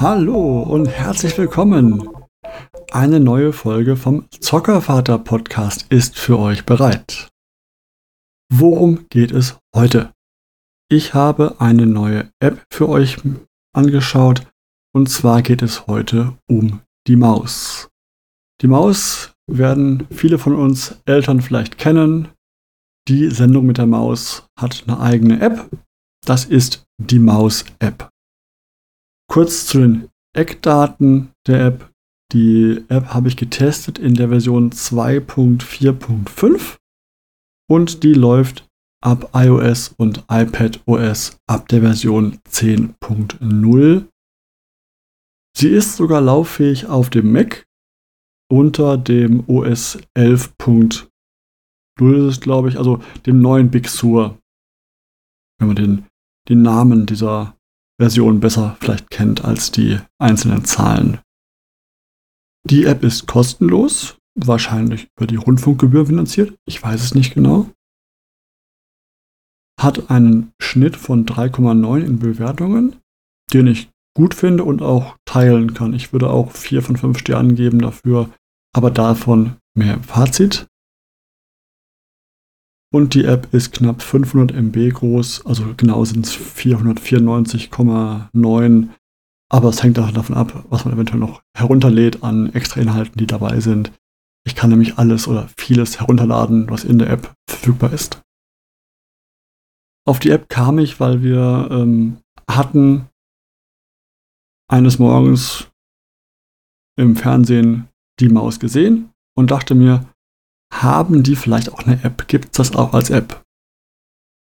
Hallo und herzlich willkommen. Eine neue Folge vom Zockervater Podcast ist für euch bereit. Worum geht es heute? Ich habe eine neue App für euch angeschaut und zwar geht es heute um die Maus. Die Maus werden viele von uns Eltern vielleicht kennen. Die Sendung mit der Maus hat eine eigene App. Das ist die Maus-App. Kurz zu den Eckdaten der App. Die App habe ich getestet in der Version 2.4.5 und die läuft ab iOS und iPadOS ab der Version 10.0. Sie ist sogar lauffähig auf dem Mac unter dem OS 11.0 ist es, glaube ich, also dem neuen Big Sur. Wenn man den, den Namen dieser Version besser vielleicht kennt als die einzelnen Zahlen. Die App ist kostenlos, wahrscheinlich über die Rundfunkgebühr finanziert, ich weiß es nicht genau. Hat einen Schnitt von 3,9 in Bewertungen, den ich gut finde und auch teilen kann. Ich würde auch 4 von 5 Sternen geben dafür, aber davon mehr Fazit. Und die App ist knapp 500 MB groß, also genau sind es 494,9. Aber es hängt auch davon ab, was man eventuell noch herunterlädt an extra Inhalten, die dabei sind. Ich kann nämlich alles oder vieles herunterladen, was in der App verfügbar ist. Auf die App kam ich, weil wir ähm, hatten eines Morgens im Fernsehen die Maus gesehen und dachte mir, haben die vielleicht auch eine App? Gibt es das auch als App?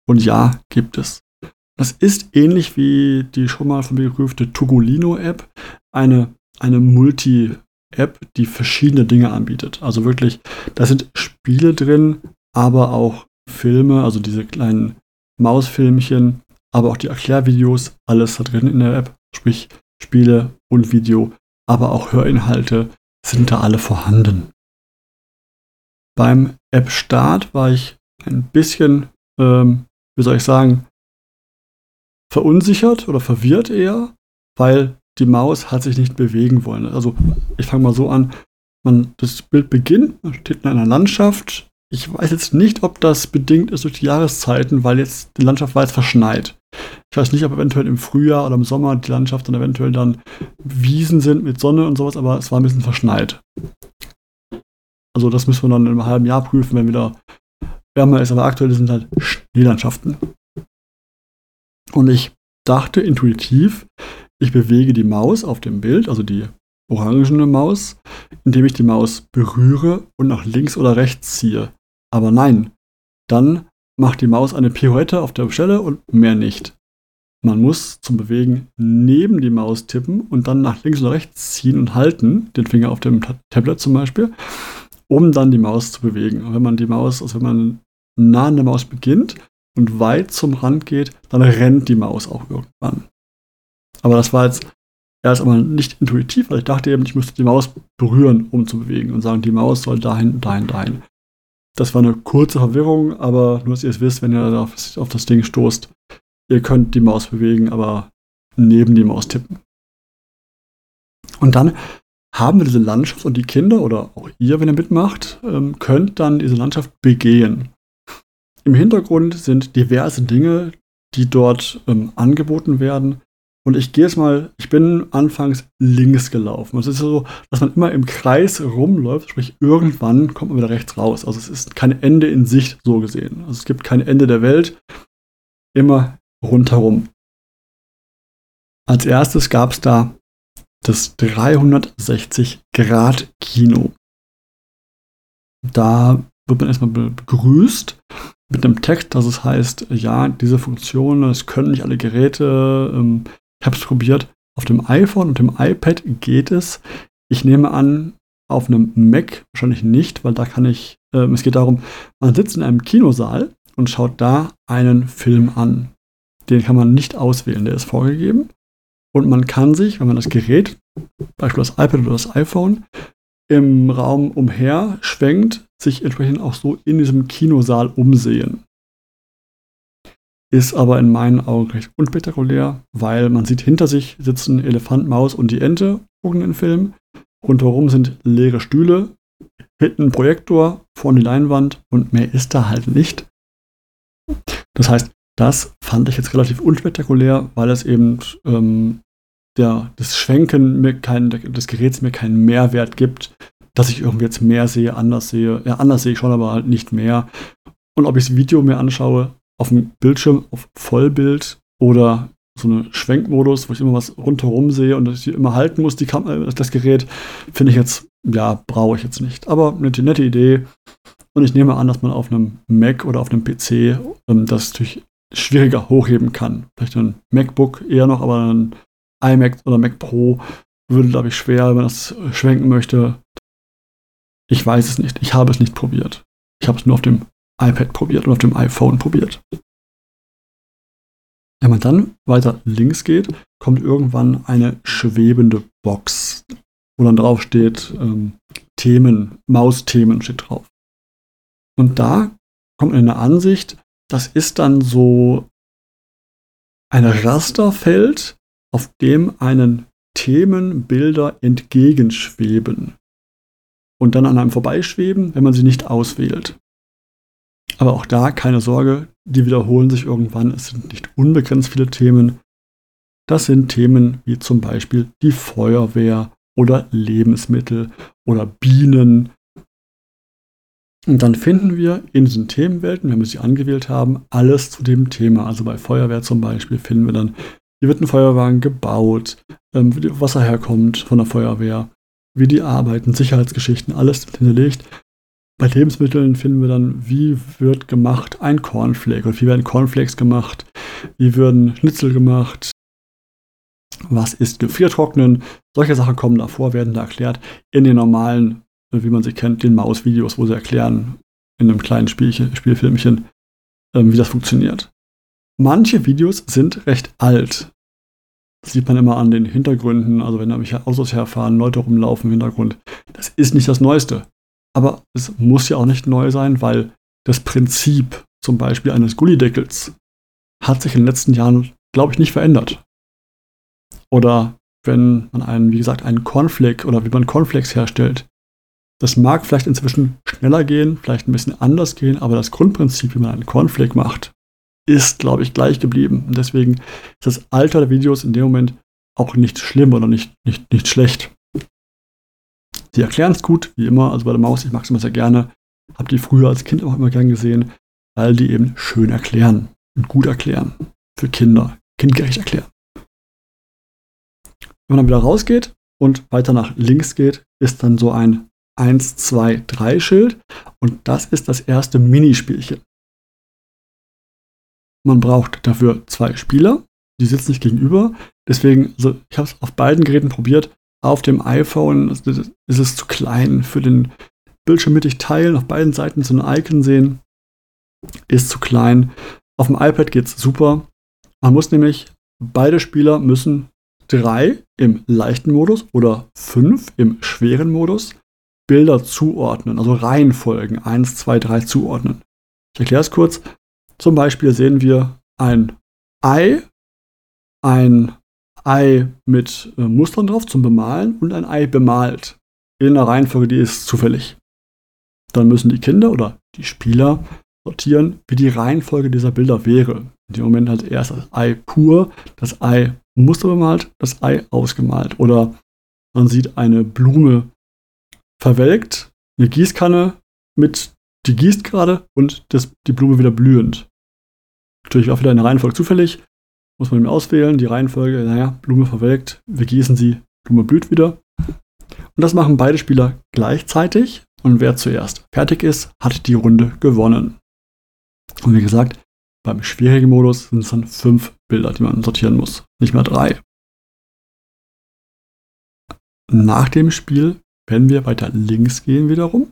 Und ja, gibt es. Das ist ähnlich wie die schon mal von mir gerüfte Tugolino-App, eine, eine Multi-App, die verschiedene Dinge anbietet. Also wirklich, da sind Spiele drin, aber auch Filme, also diese kleinen Mausfilmchen, aber auch die Erklärvideos, alles da drin in der App, sprich Spiele und Video, aber auch Hörinhalte sind da alle vorhanden. Beim App-Start war ich ein bisschen, ähm, wie soll ich sagen, verunsichert oder verwirrt eher, weil die Maus hat sich nicht bewegen wollen. Also ich fange mal so an, man, das Bild beginnt, man steht in einer Landschaft. Ich weiß jetzt nicht, ob das bedingt ist durch die Jahreszeiten, weil jetzt die Landschaft war jetzt verschneit. Ich weiß nicht, ob eventuell im Frühjahr oder im Sommer die Landschaft dann eventuell dann Wiesen sind mit Sonne und sowas, aber es war ein bisschen verschneit. Also das müssen wir dann in einem halben Jahr prüfen, wenn wieder wärmer ist. Aber aktuell sind halt Schneelandschaften. Und ich dachte intuitiv, ich bewege die Maus auf dem Bild, also die orangene Maus, indem ich die Maus berühre und nach links oder rechts ziehe. Aber nein, dann macht die Maus eine Pirouette auf der Stelle und mehr nicht. Man muss zum Bewegen neben die Maus tippen und dann nach links oder rechts ziehen und halten, den Finger auf dem Tablet zum Beispiel um dann die Maus zu bewegen. Und wenn man die Maus, also wenn man nah an der Maus beginnt und weit zum Rand geht, dann rennt die Maus auch irgendwann. Aber das war jetzt erst einmal nicht intuitiv, weil ich dachte eben, ich müsste die Maus berühren, um zu bewegen und sagen, die Maus soll dahin, dahin, dahin. Das war eine kurze Verwirrung, aber nur, dass ihr es wisst, wenn ihr auf, auf das Ding stoßt, ihr könnt die Maus bewegen, aber neben die Maus tippen. Und dann haben wir diese Landschaft und die Kinder oder auch ihr, wenn ihr mitmacht, ähm, könnt dann diese Landschaft begehen. Im Hintergrund sind diverse Dinge, die dort ähm, angeboten werden. Und ich gehe jetzt mal, ich bin anfangs links gelaufen. Es ist so, dass man immer im Kreis rumläuft, sprich irgendwann kommt man wieder rechts raus. Also es ist kein Ende in Sicht so gesehen. Also es gibt kein Ende der Welt, immer rundherum. Als erstes gab es da das 360-Grad-Kino. Da wird man erstmal begrüßt mit einem Text, dass es heißt, ja, diese Funktion, es können nicht alle Geräte, ähm, ich habe es probiert, auf dem iPhone und dem iPad geht es. Ich nehme an, auf einem Mac wahrscheinlich nicht, weil da kann ich, äh, es geht darum, man sitzt in einem Kinosaal und schaut da einen Film an. Den kann man nicht auswählen, der ist vorgegeben. Und man kann sich, wenn man das Gerät, beispielsweise das iPad oder das iPhone, im Raum umher schwenkt, sich entsprechend auch so in diesem Kinosaal umsehen. ist aber in meinen Augen recht unspektakulär, weil man sieht hinter sich sitzen Elefant, Maus und die Ente, gucken den Film. Rundherum sind leere Stühle, hinten ein Projektor, vorne die Leinwand und mehr ist da halt nicht. Das heißt, das fand ich jetzt relativ unspektakulär, weil es eben ähm, der, das Schwenken mir kein, des Geräts mir keinen Mehrwert gibt, dass ich irgendwie jetzt mehr sehe, anders sehe. Ja, anders sehe ich schon, aber halt nicht mehr. Und ob ich das Video mir anschaue, auf dem Bildschirm auf Vollbild oder so einen Schwenkmodus, wo ich immer was rundherum sehe und ich immer halten muss, die Kam äh, das Gerät, finde ich jetzt, ja, brauche ich jetzt nicht. Aber eine nette Idee. Und ich nehme an, dass man auf einem Mac oder auf einem PC ähm, das natürlich schwieriger hochheben kann. Vielleicht ein MacBook eher noch, aber ein iMac oder Mac Pro würde, glaube ich, schwer, wenn man das schwenken möchte. Ich weiß es nicht. Ich habe es nicht probiert. Ich habe es nur auf dem iPad probiert und auf dem iPhone probiert. Wenn man dann weiter links geht, kommt irgendwann eine schwebende Box, wo dann drauf steht ähm, Themen, Mausthemen steht drauf. Und da kommt eine Ansicht, das ist dann so ein Rasterfeld, auf dem einen Themenbilder entgegenschweben und dann an einem vorbeischweben, wenn man sie nicht auswählt. Aber auch da keine Sorge, die wiederholen sich irgendwann. Es sind nicht unbegrenzt viele Themen. Das sind Themen wie zum Beispiel die Feuerwehr oder Lebensmittel oder Bienen. Und dann finden wir in diesen Themenwelten, wenn wir sie angewählt haben, alles zu dem Thema. Also bei Feuerwehr zum Beispiel finden wir dann, wie wird ein Feuerwagen gebaut, ähm, wie Wasser herkommt von der Feuerwehr, wie die arbeiten, Sicherheitsgeschichten, alles hinterlegt. Bei Lebensmitteln finden wir dann, wie wird gemacht ein Cornflake und wie werden Cornflakes gemacht, wie würden Schnitzel gemacht, was ist Gefriertrocknen. Solche Sachen kommen davor, werden da erklärt in den normalen, wie man sie kennt, den Maus-Videos, wo sie erklären, in einem kleinen Spielchen, Spielfilmchen, ähm, wie das funktioniert. Manche Videos sind recht alt. Das sieht man immer an den Hintergründen, also wenn da welche Autos herfahren, Leute rumlaufen im Hintergrund. Das ist nicht das Neueste. Aber es muss ja auch nicht neu sein, weil das Prinzip zum Beispiel eines Gullideckels hat sich in den letzten Jahren, glaube ich, nicht verändert. Oder wenn man einen, wie gesagt, einen Cornflake oder wie man Cornflakes herstellt, das mag vielleicht inzwischen schneller gehen, vielleicht ein bisschen anders gehen, aber das Grundprinzip, wie man einen Cornflake macht, ist, glaube ich, gleich geblieben. Und deswegen ist das Alter der Videos in dem Moment auch nicht schlimm oder nicht, nicht, nicht schlecht. Sie erklären es gut, wie immer. Also bei der Maus, ich mag es immer sehr gerne. Hab die früher als Kind auch immer gern gesehen, weil die eben schön erklären und gut erklären. Für Kinder. Kindgerecht erklären. Wenn man dann wieder rausgeht und weiter nach links geht, ist dann so ein 1, 2, 3 Schild. Und das ist das erste Minispielchen. Man braucht dafür zwei Spieler. Die sitzen nicht gegenüber. Deswegen, also ich habe es auf beiden Geräten probiert auf dem iPhone ist es zu klein für den Bildschirm mittig teilen, auf beiden Seiten so ein Icon sehen, ist zu klein. Auf dem iPad geht es super. Man muss nämlich, beide Spieler müssen drei im leichten Modus oder fünf im schweren Modus Bilder zuordnen, also Reihenfolgen 1, 2, 3 zuordnen. Ich erkläre es kurz. Zum Beispiel sehen wir ein Ei, ein Ei mit äh, Mustern drauf zum Bemalen und ein Ei bemalt. In einer Reihenfolge, die ist zufällig. Dann müssen die Kinder oder die Spieler sortieren, wie die Reihenfolge dieser Bilder wäre. In dem Moment halt erst das Ei pur, das Ei musterbemalt, das Ei ausgemalt. Oder man sieht eine Blume verwelkt, eine Gießkanne mit, die gießt gerade und das, die Blume wieder blühend. Natürlich auch wieder eine Reihenfolge zufällig muss man auswählen, die Reihenfolge, naja, Blume verwelkt, wir gießen sie, Blume blüht wieder. Und das machen beide Spieler gleichzeitig und wer zuerst fertig ist, hat die Runde gewonnen. Und wie gesagt, beim schwierigen Modus sind es dann fünf Bilder, die man sortieren muss, nicht mehr drei. Nach dem Spiel, wenn wir weiter links gehen wiederum,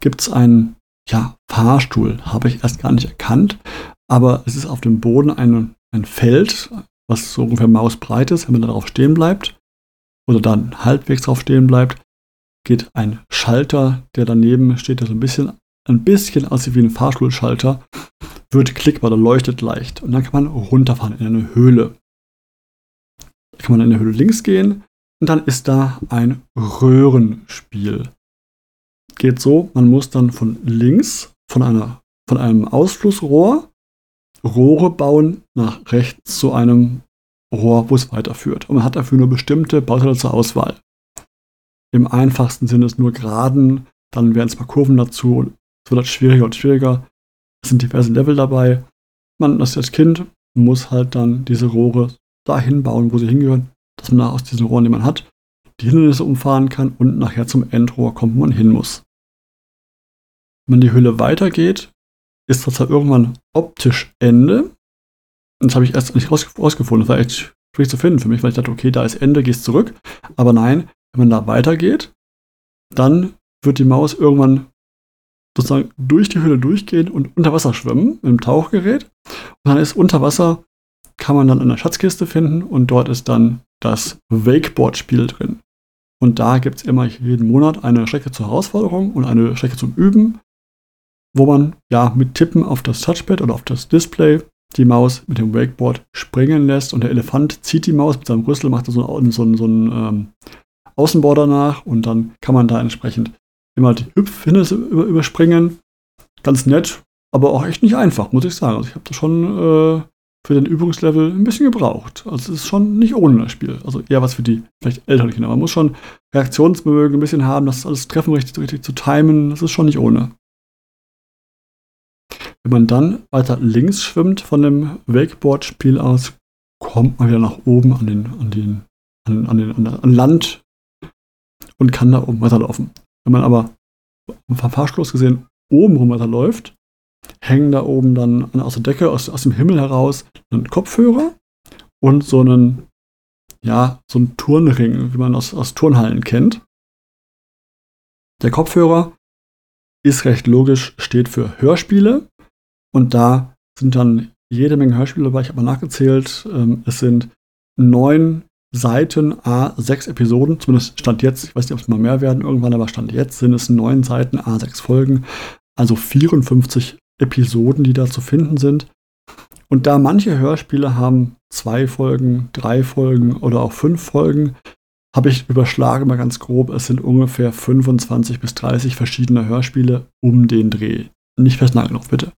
gibt es einen ja, Fahrstuhl. Habe ich erst gar nicht erkannt, aber es ist auf dem Boden eine ein Feld, was so ungefähr mausbreit ist, wenn man darauf stehen bleibt oder dann halbwegs drauf stehen bleibt, geht ein Schalter, der daneben steht, der so ein bisschen ein bisschen aussieht wie ein Fahrstuhlschalter, wird klickbar, der leuchtet leicht. Und dann kann man runterfahren in eine Höhle. Da kann man in der Höhle links gehen und dann ist da ein Röhrenspiel. Geht so, man muss dann von links, von, einer, von einem Ausflussrohr, Rohre bauen nach rechts zu einem Rohr, wo es weiterführt. Und man hat dafür nur bestimmte Bauteile zur Auswahl. Im einfachsten sind es nur Geraden, dann werden es mal Kurven dazu. Es wird halt schwieriger und schwieriger. Es sind diverse Level dabei. Man, das als Kind, muss halt dann diese Rohre dahin bauen, wo sie hingehören, dass man aus diesen Rohren, die man hat, die Hindernisse umfahren kann und nachher zum Endrohr kommt, wo man hin muss. Wenn man die Höhle weitergeht, ist das halt irgendwann optisch Ende. Das habe ich erst nicht rausgefunden. Das war echt schwierig zu finden für mich, weil ich dachte, okay, da ist Ende, gehst zurück. Aber nein, wenn man da weitergeht, dann wird die Maus irgendwann sozusagen durch die Höhle durchgehen und unter Wasser schwimmen mit dem Tauchgerät. Und dann ist unter Wasser, kann man dann eine Schatzkiste finden und dort ist dann das Wakeboard-Spiel drin. Und da gibt es immer jeden Monat eine Strecke zur Herausforderung und eine Strecke zum Üben, wo man ja mit Tippen auf das Touchpad oder auf das Display die Maus mit dem Wakeboard springen lässt und der Elefant zieht die Maus mit seinem Rüssel, macht so, einen, so, einen, so einen ähm, Außenborder nach und dann kann man da entsprechend immer die Hüpfhindernisse über, überspringen. Ganz nett, aber auch echt nicht einfach, muss ich sagen. Also ich habe das schon äh, für den Übungslevel ein bisschen gebraucht. Also es ist schon nicht ohne das Spiel. Also eher was für die vielleicht älteren Kinder. Man muss schon Reaktionsvermögen ein bisschen haben, das alles Treffen richtig, richtig zu timen. Das ist schon nicht ohne. Wenn man dann weiter links schwimmt von dem Wakeboard-Spiel aus, kommt man wieder nach oben an den, an den, an, an den, an, an Land und kann da oben weiterlaufen. Wenn man aber vom Fahrschluss gesehen oben rum weiterläuft, hängen da oben dann aus der Decke, aus, aus dem Himmel heraus, ein Kopfhörer und so einen, ja, so ein Turnring, wie man aus, aus Turnhallen kennt. Der Kopfhörer ist recht logisch, steht für Hörspiele und da sind dann jede Menge Hörspiele dabei. Ich habe mal nachgezählt. Ähm, es sind neun Seiten, A, sechs Episoden, zumindest Stand jetzt, ich weiß nicht, ob es mal mehr werden irgendwann, aber Stand jetzt sind es neun Seiten, A, sechs Folgen, also 54 Episoden, die da zu finden sind. Und da manche Hörspiele haben zwei Folgen, drei Folgen oder auch fünf Folgen, habe ich überschlagen mal ganz grob, es sind ungefähr 25 bis 30 verschiedene Hörspiele um den Dreh. Nicht festnageln noch, bitte.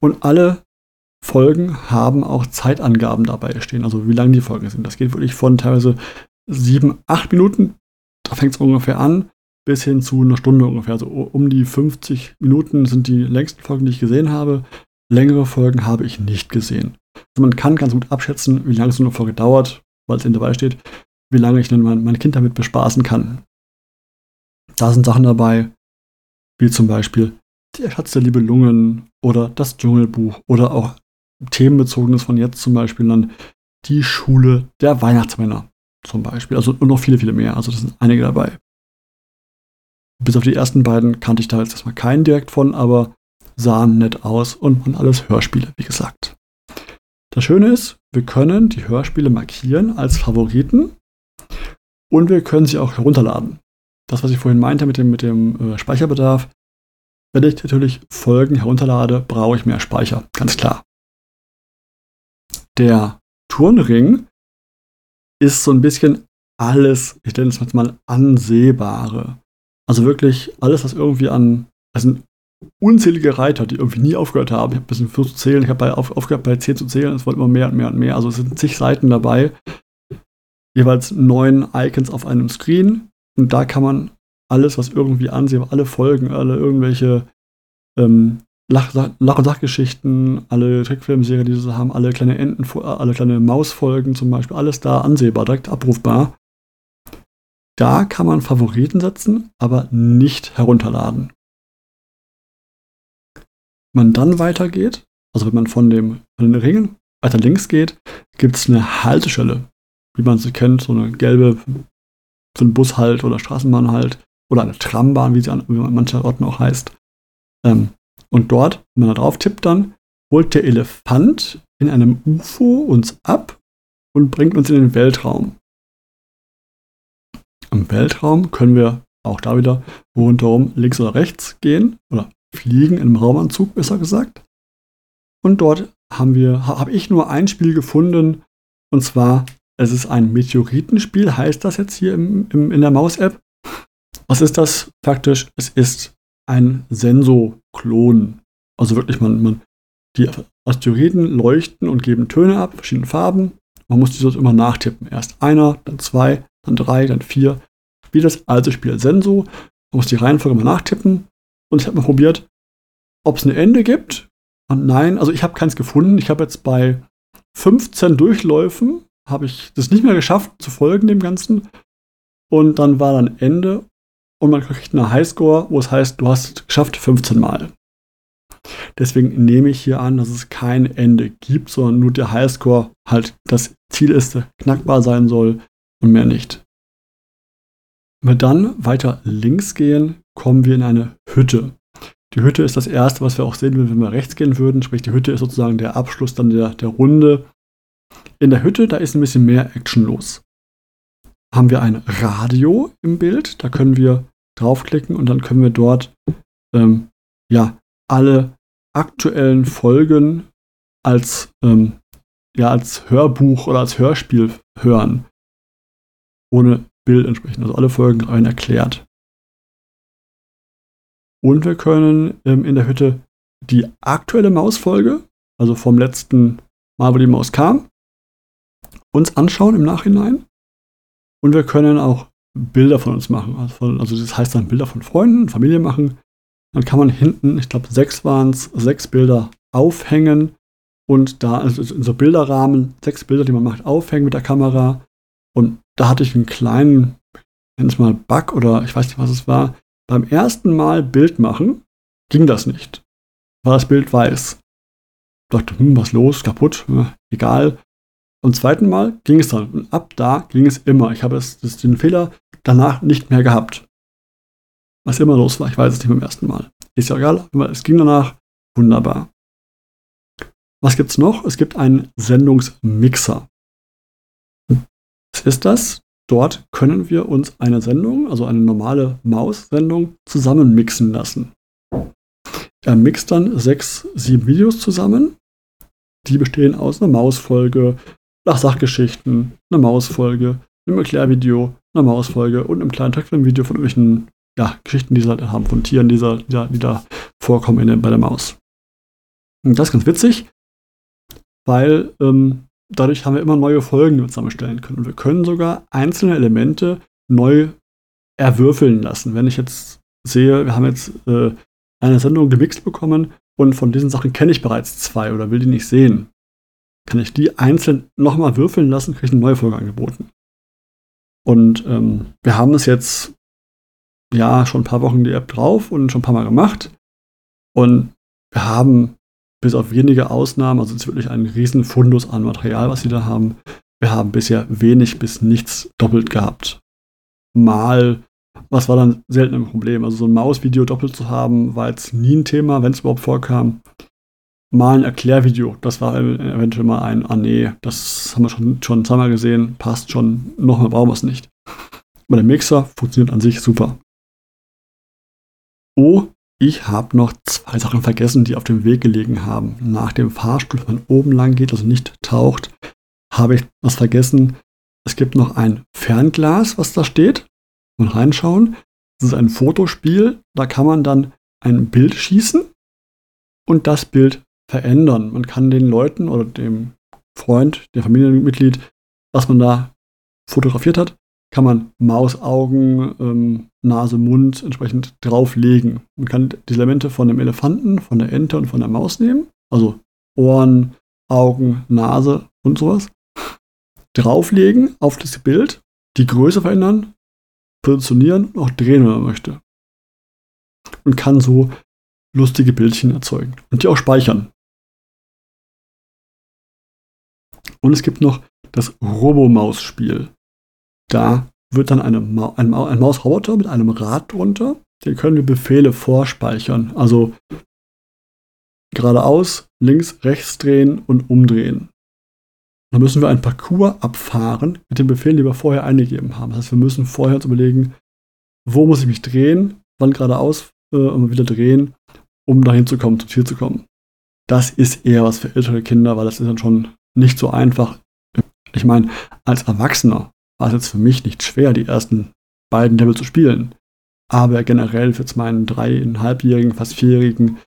Und alle Folgen haben auch Zeitangaben dabei stehen, also wie lang die Folgen sind. Das geht wirklich von teilweise sieben, acht Minuten, da fängt es ungefähr an, bis hin zu einer Stunde ungefähr. Also um die 50 Minuten sind die längsten Folgen, die ich gesehen habe. Längere Folgen habe ich nicht gesehen. Also man kann ganz gut abschätzen, wie lange so eine Folge dauert, weil es eben dabei steht, wie lange ich denn mein, mein Kind damit bespaßen kann. Da sind Sachen dabei, wie zum Beispiel der Schatz der Libellungen oder das Dschungelbuch oder auch themenbezogenes von jetzt zum Beispiel dann die Schule der Weihnachtsmänner zum Beispiel. Also und noch viele, viele mehr. Also das sind einige dabei. Bis auf die ersten beiden kannte ich da jetzt erstmal keinen direkt von, aber sahen nett aus und waren alles Hörspiele, wie gesagt. Das Schöne ist, wir können die Hörspiele markieren als Favoriten und wir können sie auch herunterladen. Das, was ich vorhin meinte mit dem, mit dem äh, Speicherbedarf, wenn ich natürlich Folgen herunterlade, brauche ich mehr Speicher, ganz klar. Der Turnring ist so ein bisschen alles, ich nenne es mal ansehbare. Also wirklich alles, was irgendwie an, sind unzählige Reiter, die irgendwie nie aufgehört haben. Ich habe ein bisschen versucht zu zählen, ich habe auf, aufgehört bei 10 zu zählen, es wurde immer mehr und mehr und mehr. Also es sind zig Seiten dabei, jeweils neun Icons auf einem Screen und da kann man alles, was irgendwie ansehen, alle Folgen, alle irgendwelche ähm, Lach, Lach- und Sachgeschichten, alle Trickfilmserien, die sie haben, alle kleine Enten, alle kleine Mausfolgen zum Beispiel, alles da ansehbar, direkt abrufbar. Da kann man Favoriten setzen, aber nicht herunterladen. Wenn man dann weitergeht, also wenn man von, dem, von den Ringen weiter links geht, gibt es eine Haltestelle, wie man sie kennt, so eine gelbe, so ein Bushalt oder Straßenbahnhalt oder eine Trambahn, wie sie an, wie man mancher Orten auch heißt. Ähm, und dort, wenn man da drauf tippt, dann holt der Elefant in einem UFO uns ab und bringt uns in den Weltraum. Im Weltraum können wir auch da wieder rundherum links oder rechts gehen oder fliegen im Raumanzug, besser gesagt. Und dort haben wir, habe ich nur ein Spiel gefunden, und zwar, es ist ein Meteoritenspiel, heißt das jetzt hier im, im, in der Maus-App. Was ist das faktisch? Es ist ein Senso-Klon. Also wirklich, man, man, die Asteroiden leuchten und geben Töne ab, verschiedene Farben. Man muss diese immer nachtippen. Erst einer, dann zwei, dann drei, dann vier. Wie das alte Spiel Senso. Man muss die Reihenfolge mal nachtippen. Und ich habe mal probiert, ob es ein Ende gibt. Und nein, also ich habe keins gefunden. Ich habe jetzt bei 15 Durchläufen, habe ich das nicht mehr geschafft zu folgen dem Ganzen. Und dann war dann Ende und man kriegt eine Highscore, wo es heißt, du hast es geschafft 15 Mal. Deswegen nehme ich hier an, dass es kein Ende gibt, sondern nur der Highscore halt das Ziel ist, knackbar sein soll und mehr nicht. Wenn wir dann weiter links gehen, kommen wir in eine Hütte. Die Hütte ist das erste, was wir auch sehen wenn wir rechts gehen würden. Sprich, die Hütte ist sozusagen der Abschluss dann der, der Runde. In der Hütte, da ist ein bisschen mehr Action los. Haben wir ein Radio im Bild, da können wir draufklicken und dann können wir dort ähm, ja, alle aktuellen Folgen als, ähm, ja, als Hörbuch oder als Hörspiel hören. Ohne Bild entsprechend. Also alle Folgen rein erklärt. Und wir können ähm, in der Hütte die aktuelle Mausfolge, also vom letzten Mal, wo die Maus kam, uns anschauen im Nachhinein. Und wir können auch Bilder von uns machen. Also, also das heißt dann Bilder von Freunden, Familie machen. Dann kann man hinten, ich glaube sechs waren es, sechs Bilder aufhängen und da also in so Bilderrahmen sechs Bilder, die man macht, aufhängen mit der Kamera. Und da hatte ich einen kleinen, nenn es mal Bug oder ich weiß nicht, was es war. Beim ersten Mal Bild machen ging das nicht. War das Bild weiß. Ich dachte, hm, was los, kaputt, ja, egal. Beim zweiten Mal ging es dann. Und ab da ging es immer. Ich habe das, das, den Fehler danach nicht mehr gehabt. Was immer los war, ich weiß es nicht beim ersten Mal. Ist ja egal, es ging danach wunderbar. Was gibt es noch? Es gibt einen Sendungsmixer. Ist das? Dort können wir uns eine Sendung, also eine normale Maus-Sendung, zusammenmixen lassen. Er mixt dann sechs, sieben Videos zusammen. Die bestehen aus einer Mausfolge, nach Sachgeschichten, einer Mausfolge, einem Erklärvideo, einer Mausfolge und einem kleinen Trickfilm-Video von irgendwelchen ja, Geschichten, die sie halt haben, von Tieren, die, da, die da vorkommen in, bei der Maus. Und das ist ganz witzig, weil ähm, dadurch haben wir immer neue Folgen, die wir zusammenstellen können. Und wir können sogar einzelne Elemente neu erwürfeln lassen. Wenn ich jetzt sehe, wir haben jetzt äh, eine Sendung gemixt bekommen und von diesen Sachen kenne ich bereits zwei oder will die nicht sehen, kann ich die einzeln nochmal würfeln lassen, kriege ich eine neue Folge angeboten. Und ähm, wir haben es jetzt ja schon ein paar Wochen die App drauf und schon ein paar Mal gemacht. Und wir haben bis auf wenige Ausnahmen, also es ist wirklich ein riesen Fundus an Material, was sie da haben. Wir haben bisher wenig bis nichts doppelt gehabt. Mal, was war dann selten ein Problem. Also so ein Mausvideo doppelt zu haben, war jetzt nie ein Thema, wenn es überhaupt vorkam. Mal ein Erklärvideo, das war eventuell mal ein, ah nee, das haben wir schon, schon zweimal gesehen, passt schon, nochmal brauchen wir es nicht. Aber der Mixer funktioniert an sich super. Oh, ich habe noch zwei Sachen vergessen, die auf dem Weg gelegen haben. Nach dem Fahrstuhl, wenn man oben lang geht, also nicht taucht, habe ich was vergessen. Es gibt noch ein Fernglas, was da steht. Und reinschauen. Das ist ein Fotospiel. Da kann man dann ein Bild schießen und das Bild verändern. Man kann den Leuten oder dem Freund, dem Familienmitglied, was man da fotografiert hat, kann man Mausaugen, ähm, Nase, Mund entsprechend drauflegen. Man kann die Elemente von dem Elefanten, von der Ente und von der Maus nehmen, also Ohren, Augen, Nase und sowas, drauflegen auf das Bild, die Größe verändern, positionieren und auch drehen, wenn man möchte. Und kann so lustige Bildchen erzeugen und die auch speichern. Und es gibt noch das Robomaus-Spiel. Da wird dann eine Ma ein, Ma ein Mausroboter mit einem Rad drunter. Den können wir Befehle vorspeichern. Also geradeaus, links, rechts drehen und umdrehen. Dann müssen wir ein Parcours abfahren mit den Befehlen, die wir vorher eingegeben haben. Das heißt, wir müssen vorher uns überlegen, wo muss ich mich drehen, wann geradeaus äh, und wieder drehen, um dahin zu kommen, zum Ziel zu kommen. Das ist eher was für ältere Kinder, weil das ist dann schon nicht so einfach. Ich meine, als Erwachsener war es jetzt für mich nicht schwer, die ersten beiden Level zu spielen. Aber generell für meinen dreieinhalbjährigen, fast vierjährigen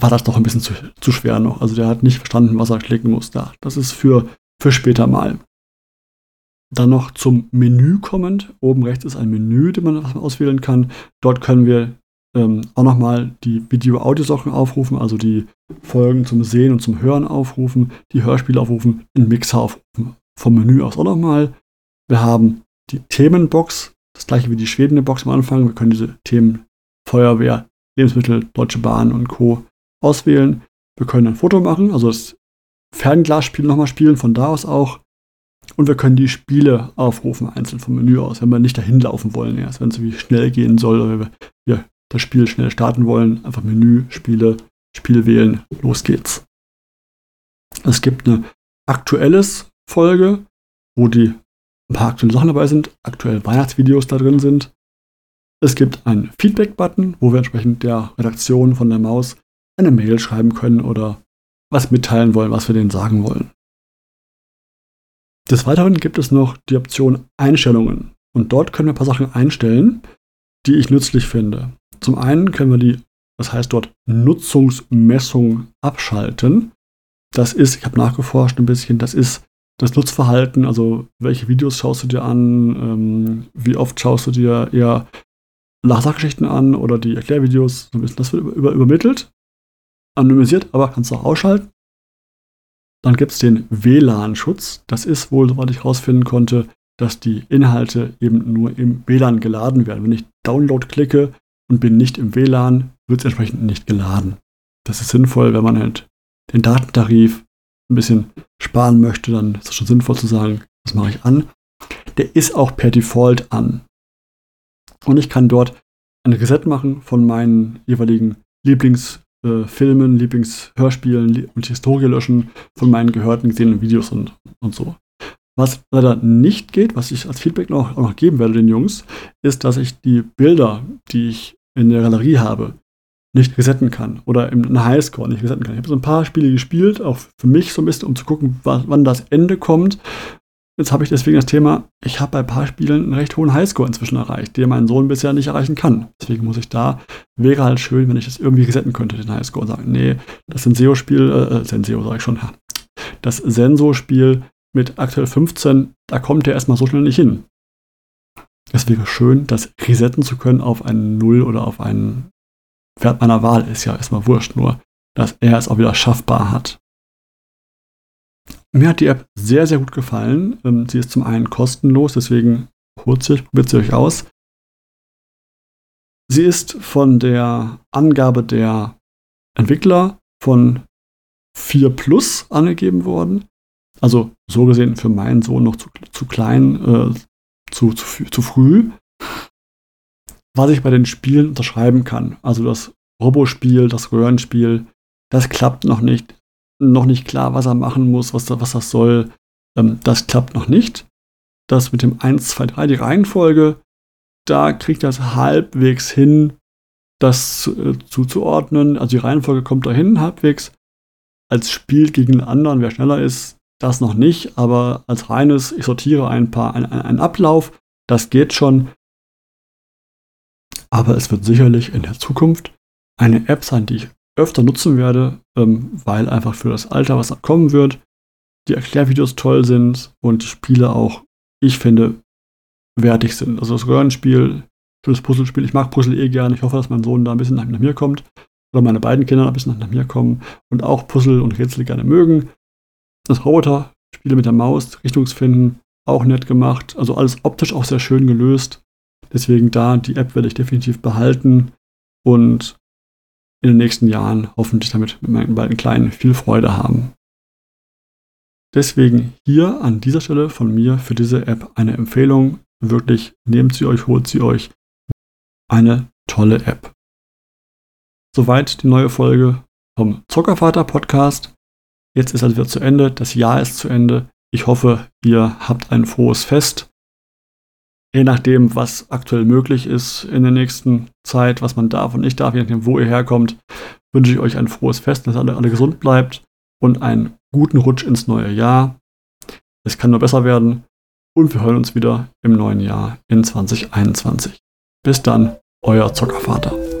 war das doch ein bisschen zu, zu schwer noch. Also der hat nicht verstanden, was er klicken muss. Das ist für, für später mal. Dann noch zum Menü kommend. Oben rechts ist ein Menü, den man auswählen kann. Dort können wir ähm, auch nochmal die Video-Audio-Sachen aufrufen, also die Folgen zum Sehen und zum Hören aufrufen, die Hörspiele aufrufen, den Mixer aufrufen. Vom Menü aus auch nochmal. Wir haben die Themenbox, das gleiche wie die schwedende Box am Anfang. Wir können diese Themen Feuerwehr, Lebensmittel, Deutsche Bahn und Co. auswählen. Wir können ein Foto machen, also das Fernglasspiel nochmal spielen, von da aus auch. Und wir können die Spiele aufrufen, einzeln vom Menü aus, wenn wir nicht dahin laufen wollen, erst wenn es irgendwie schnell gehen soll oder wenn wir das Spiel schnell starten wollen. Einfach Menü, Spiele, Spiel wählen, los geht's. Es gibt eine aktuelles Folge, wo die ein paar aktuelle Sachen dabei sind, aktuelle Weihnachtsvideos da drin sind. Es gibt einen Feedback-Button, wo wir entsprechend der Redaktion von der Maus eine Mail schreiben können oder was mitteilen wollen, was wir denen sagen wollen. Des Weiteren gibt es noch die Option Einstellungen. Und dort können wir ein paar Sachen einstellen, die ich nützlich finde. Zum einen können wir die, das heißt dort Nutzungsmessung abschalten. Das ist, ich habe nachgeforscht ein bisschen, das ist das Nutzverhalten, also welche Videos schaust du dir an, ähm, wie oft schaust du dir eher Sachgeschichten an oder die Erklärvideos, so ein bisschen das wird über, über, übermittelt, anonymisiert, aber kannst du auch ausschalten. Dann gibt es den WLAN-Schutz. Das ist wohl, soweit ich herausfinden konnte, dass die Inhalte eben nur im WLAN geladen werden. Wenn ich Download klicke und bin nicht im WLAN, wird es entsprechend nicht geladen. Das ist sinnvoll, wenn man halt den Datentarif ein bisschen sparen möchte, dann ist es schon sinnvoll zu sagen, das mache ich an. Der ist auch per Default an. Und ich kann dort ein Reset machen von meinen jeweiligen Lieblings- äh, Lieblingshörspielen und Historie löschen von meinen gehörten, gesehenen Videos und, und so. Was leider nicht geht, was ich als Feedback noch, auch noch geben werde den Jungs, ist, dass ich die Bilder, die ich in der Galerie habe, nicht resetten kann oder im Highscore nicht resetten kann. Ich habe so ein paar Spiele gespielt, auch für mich so ein bisschen, um zu gucken, wann das Ende kommt. Jetzt habe ich deswegen das Thema, ich habe bei ein paar Spielen einen recht hohen Highscore inzwischen erreicht, den mein Sohn bisher nicht erreichen kann. Deswegen muss ich da, wäre halt schön, wenn ich das irgendwie resetten könnte, den Highscore, und sagen, nee, das Senseo-Spiel, äh, äh Senseo sage ich schon, das Sensor-Spiel mit aktuell 15, da kommt der erstmal so schnell nicht hin. Es wäre schön, das resetten zu können auf einen Null oder auf einen Wert meiner Wahl, ist ja erstmal wurscht, nur dass er es auch wieder schaffbar hat. Mir hat die App sehr, sehr gut gefallen. Ähm, sie ist zum einen kostenlos, deswegen holt sie euch, probiert sie euch aus. Sie ist von der Angabe der Entwickler von 4 Plus angegeben worden. Also so gesehen für meinen Sohn noch zu, zu klein, äh, zu, zu, zu früh. Was ich bei den Spielen unterschreiben kann. Also das Robospiel, das Röhrenspiel, das klappt noch nicht noch nicht klar, was er machen muss, was, was das soll. Ähm, das klappt noch nicht. Das mit dem 1, 2, 3, die Reihenfolge, da kriegt er es halbwegs hin, das äh, zuzuordnen. Also die Reihenfolge kommt dahin halbwegs. Als Spiel gegen einen anderen, wer schneller ist, das noch nicht, aber als reines, ich sortiere ein paar, einen Ablauf, das geht schon. Aber es wird sicherlich in der Zukunft eine App sein, die ich öfter nutzen werde, ähm, weil einfach für das Alter, was kommen wird, die Erklärvideos toll sind und die Spiele auch, ich finde, wertig sind. Also das Röhrenspiel, schönes Puzzlespiel. Ich mag Puzzle eh gerne. Ich hoffe, dass mein Sohn da ein bisschen nach, nach mir kommt. Oder meine beiden Kinder ein bisschen nach, nach mir kommen und auch Puzzle und Rätsel gerne mögen. Das Roboter-Spiele mit der Maus, Richtungsfinden, auch nett gemacht. Also alles optisch auch sehr schön gelöst. Deswegen da, die App werde ich definitiv behalten. Und in den nächsten Jahren hoffentlich damit mit meinen beiden Kleinen viel Freude haben. Deswegen hier an dieser Stelle von mir für diese App eine Empfehlung. Wirklich nehmt sie euch, holt sie euch. Eine tolle App. Soweit die neue Folge vom Zuckervater Podcast. Jetzt ist also wieder zu Ende. Das Jahr ist zu Ende. Ich hoffe, ihr habt ein frohes Fest. Je nachdem, was aktuell möglich ist in der nächsten Zeit, was man darf und nicht darf, je nachdem, wo ihr herkommt, wünsche ich euch ein frohes Fest, dass alle, alle gesund bleibt und einen guten Rutsch ins neue Jahr. Es kann nur besser werden und wir hören uns wieder im neuen Jahr in 2021. Bis dann, euer Zockervater.